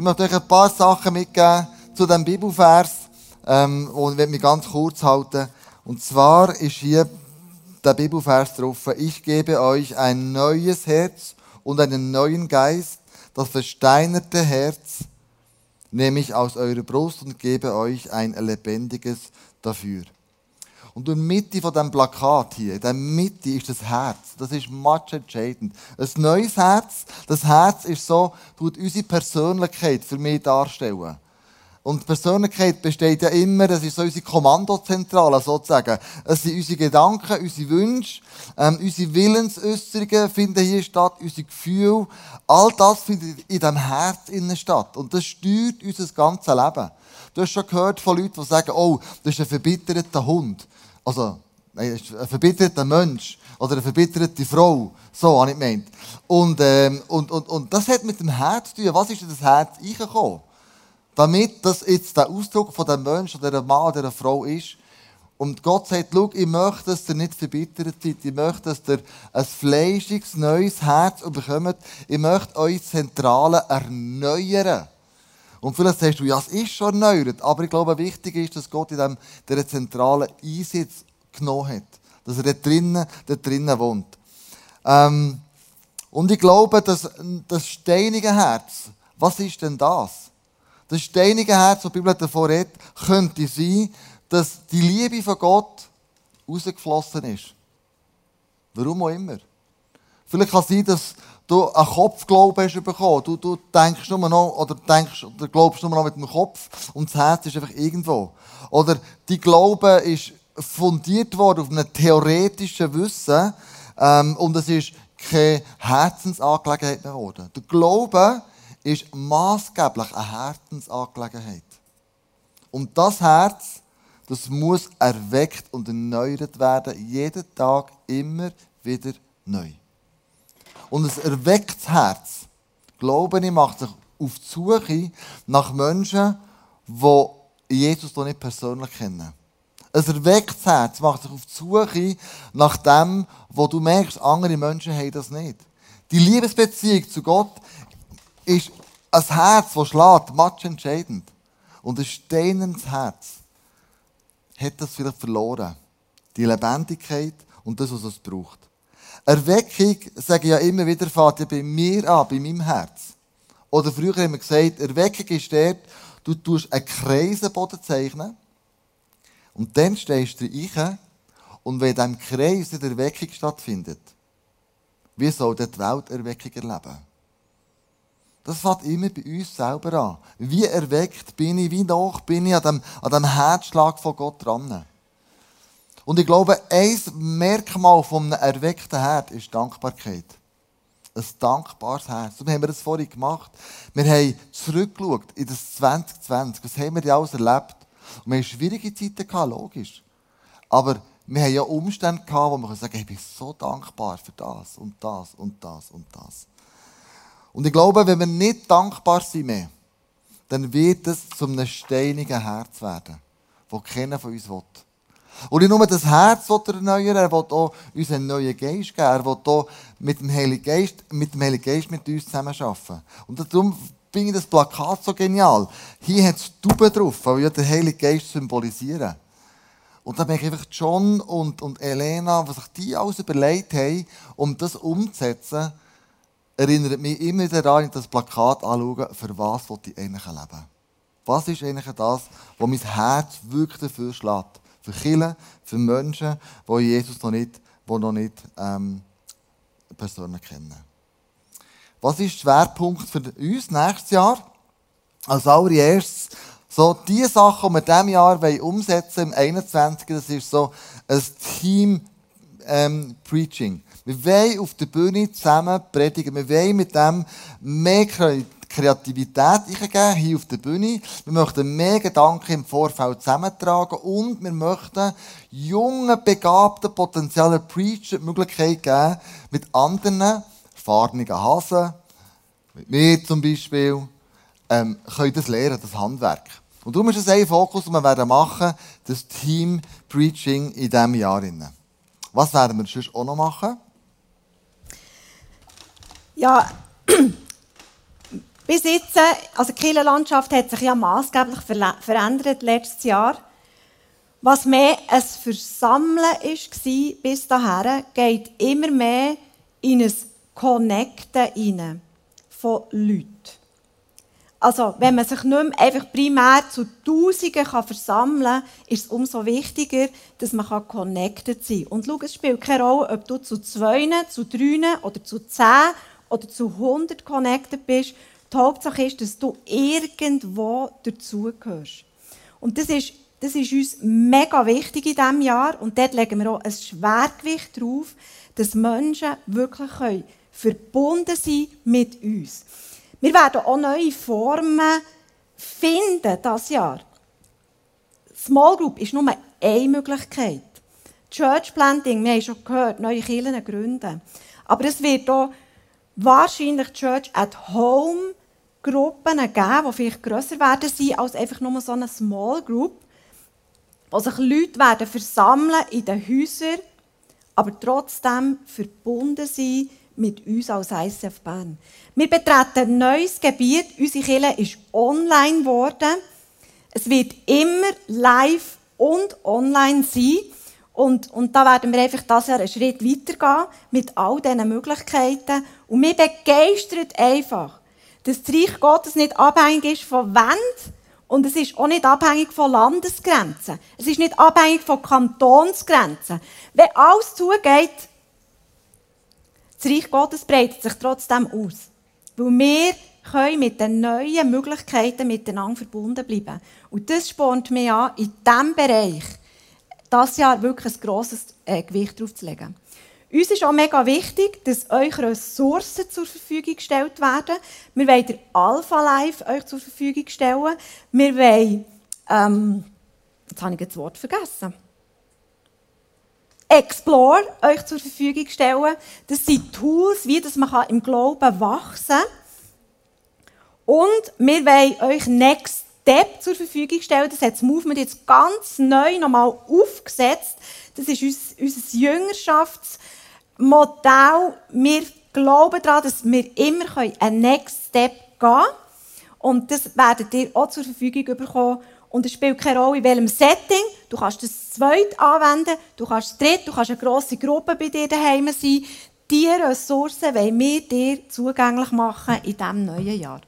Ich möchte euch ein paar Sachen mitgeben zu diesem Bibelvers, ähm, und werde mich ganz kurz halten. Und zwar ist hier der Bibelvers drauf, ich gebe euch ein neues Herz und einen neuen Geist, das versteinerte Herz nehme ich aus eurer Brust und gebe euch ein lebendiges dafür. Und in der Mitte von diesem Plakat hier, in der Mitte ist das Herz. Das ist much entscheidend. Ein neues Herz, das Herz ist so, tut unsere Persönlichkeit für mich darstellen. Und Persönlichkeit besteht ja immer, das ist so unsere Kommandozentrale sozusagen. Es sind unsere Gedanken, unsere Wünsche, ähm, unsere Willensäußerungen finden hier statt, unsere Gefühle. All das findet in diesem Herz innen statt. Und das steuert unser ganzes Leben. Du hast schon gehört von Leuten, die sagen, oh, das ist ein verbitterter Hund. Also, ein verbitterter Mensch. Oder eine verbitterte Frau. So habe ich gemeint. Und, ähm, und, und, und das hat mit dem Herz zu tun. Was ist in das Herz reingekommen? damit das jetzt der Ausdruck von dem Menschen oder der Mann oder der Frau ist. Und Gott sagt, schau, ich möchte, dass ihr nicht verbittert seid. Ich möchte, dass ihr ein fleischiges, neues Herz bekommt. Ich möchte eure Zentrale erneuern. Und vielleicht sagst du, ja, es ist schon erneuert. Aber ich glaube, wichtig ist, dass Gott in dem, dieser zentralen Einsatz genommen hat. Dass er dort drinnen, dort drinnen wohnt. Ähm, und ich glaube, dass das steinige Herz, was ist denn das? Das steinige Herz, das die Bibel davor redet, könnte sein, dass die Liebe von Gott rausgeflossen ist. Warum auch immer. Vielleicht kann es sein, dass du einen Kopfglauben hast bekommen. Du, du denkst nur noch, oder denkst, oder glaubst nur noch mit dem Kopf und das Herz ist einfach irgendwo. Oder die Glaube ist fundiert worden auf einem theoretischen Wissen, ähm, und es ist keine Herzensangelegenheit mehr geworden. Der Glaube ist maßgeblich eine Herzensangelegenheit. Und das Herz, das muss erweckt und erneuert werden, jeden Tag immer wieder neu. Und ein erwecktes Herz, glaube ich, macht sich auf die Suche nach Menschen, die Jesus noch nicht persönlich kennen. Ein erwecktes Herz macht sich auf die Suche nach dem, wo du merkst, andere Menschen haben das nicht. Die Liebesbeziehung zu Gott ist ein Herz, das schlägt, match entscheidend. Und ein steinendes Herz hat das vielleicht verloren. Die Lebendigkeit und das, was es braucht. Erweckung, sage ich ja immer wieder, fährt ja bei mir an, bei meinem Herz. Oder früher haben wir gesagt, Erweckung ist dort, du tust einen Kreis am Boden zeichnen und dann stehst du rein und wenn in diesem Kreis eine Erweckung stattfindet, wie soll die Welt Erweckung erleben? Das fängt immer bei uns selber an. Wie erweckt bin ich, wie nach bin ich an dem, an dem Herzschlag von Gott dran. Und ich glaube, ein Merkmal von einem erweckten Herz ist Dankbarkeit. Ein dankbares Herz. Und haben wir das vorhin gemacht. Wir haben zurückgeschaut in das 2020. Was haben wir denn alles erlebt? Und wir haben schwierige Zeiten gehabt, logisch. Aber wir haben ja Umstände gehabt, wo wir sagen, ich bin so dankbar für das und das und das und das. Und ich glaube, wenn wir nicht dankbar sind mehr, dann wird es zu einem steinigen Herz werden, das keiner von uns will. Und nicht nur das Herz will er erneuern, er will auch uns einen neuen Geist geben. Er will auch mit dem Heiligen Geist mit, dem Heiligen Geist mit uns zusammen arbeiten. Und darum finde ich das Plakat so genial. Hier hat es Tauben drauf, weil wir den Heiligen Geist symbolisieren. Und da merke ich einfach John und, und Elena, was sich die alles überlegt haben, um das umzusetzen, erinnert mich immer wieder daran, das Plakat anschauen, für was ich eigentlich leben. Was ist eigentlich das, wo mein Herz wirklich dafür schlägt? Für Kinder, für Menschen, die Jesus noch nicht, die noch nicht ähm, Personen kennen. Was ist der Schwerpunkt für uns nächstes Jahr? Als allererstes, so die Sachen, die wir in diesem Jahr umsetzen im 21. Das ist so ein Team ähm. Wir wollen auf der Bühne zusammen predigen. Wir wollen mit dem mehr Kreativität eingeben, hier auf der Bühne. Wir möchten mehr Gedanken im Vorfeld zusammentragen und wir möchten jungen, begabten, potenziellen Preacher die Möglichkeit geben, mit anderen erfahrenen Hasen, mit mir zum Beispiel, ähm, können das lernen, das Handwerk. Und darum ist es ein Fokus, den wir werden machen, das Team Preaching in diesem Jahr. Was werden wir sonst auch noch machen? Ja, Bis jetzt, äh, also die Kirchenlandschaft hat sich ja maßgeblich verändert letztes Jahr. Was mehr ein Versammeln war bis dahin, geht immer mehr in ein Connecten hinein von Leuten. Also, wenn man sich nicht mehr einfach primär zu Tausenden kann versammeln kann, ist es umso wichtiger, dass man connected sein kann. Und schau, es spielt keine Rolle, ob du zu zwei, zu drei oder zu zehn oder zu hundert connected bist. Die Hauptsache ist, dass du irgendwo dazugehörst. Und das ist, das ist uns mega wichtig in diesem Jahr. Und dort legen wir auch ein Schwergewicht drauf, dass Menschen wirklich verbunden sein mit uns. Wir werden auch neue Formen finden das Jahr. Small Group ist nur eine Möglichkeit. Church Planting, wir haben schon gehört, neue Kirchen gründen. Aber es wird auch wahrscheinlich Church at Home Gruppen geben, die vielleicht grösser werden sein als einfach nur so eine Small Group, wo sich Leute werden versammeln in den Häusern, aber trotzdem verbunden sein mit uns als ICF Bern. Wir betreten ein neues Gebiet. Unsere Kirche ist online geworden. Es wird immer live und online sein. Und, und da werden wir einfach das Jahr einen Schritt weitergehen mit all diesen Möglichkeiten. Und mir begeistert einfach, dass das Reich Gottes nicht abhängig ist von Wänden und es ist auch nicht abhängig von Landesgrenzen. Es ist nicht abhängig von Kantonsgrenzen. Wenn alles zugeht, das Reich Gottes breitet sich trotzdem aus. Weil wir können mit den neuen Möglichkeiten miteinander verbunden bleiben. Und das spornt mich an, in diesem Bereich das Jahr wirklich ein grosses äh, Gewicht drauf zu legen. Uns ist auch mega wichtig, dass euch Ressourcen zur Verfügung gestellt werden. Wir wollen den Alpha Life euch zur Verfügung stellen. Wir wollen, ähm, jetzt habe ich das Wort vergessen. Explore euch zur Verfügung stellen. Das sind Tools, wie das man im Glauben wachsen kann. Und wir wollen euch Next Step zur Verfügung stellen. Das hat das Movement jetzt ganz neu nochmal aufgesetzt. Das ist unser Jüngerschaftsmodell. Wir glauben daran, dass wir immer einen Next Step gehen können. Und das werdet ihr auch zur Verfügung bekommen. Und es spielt keine Rolle, in welchem Setting. Du kannst das zweit anwenden, du kannst das dritt, du kannst eine grosse Gruppe bei dir daheim sein. Diese Ressourcen wollen wir dir zugänglich machen in diesem neuen Jahr.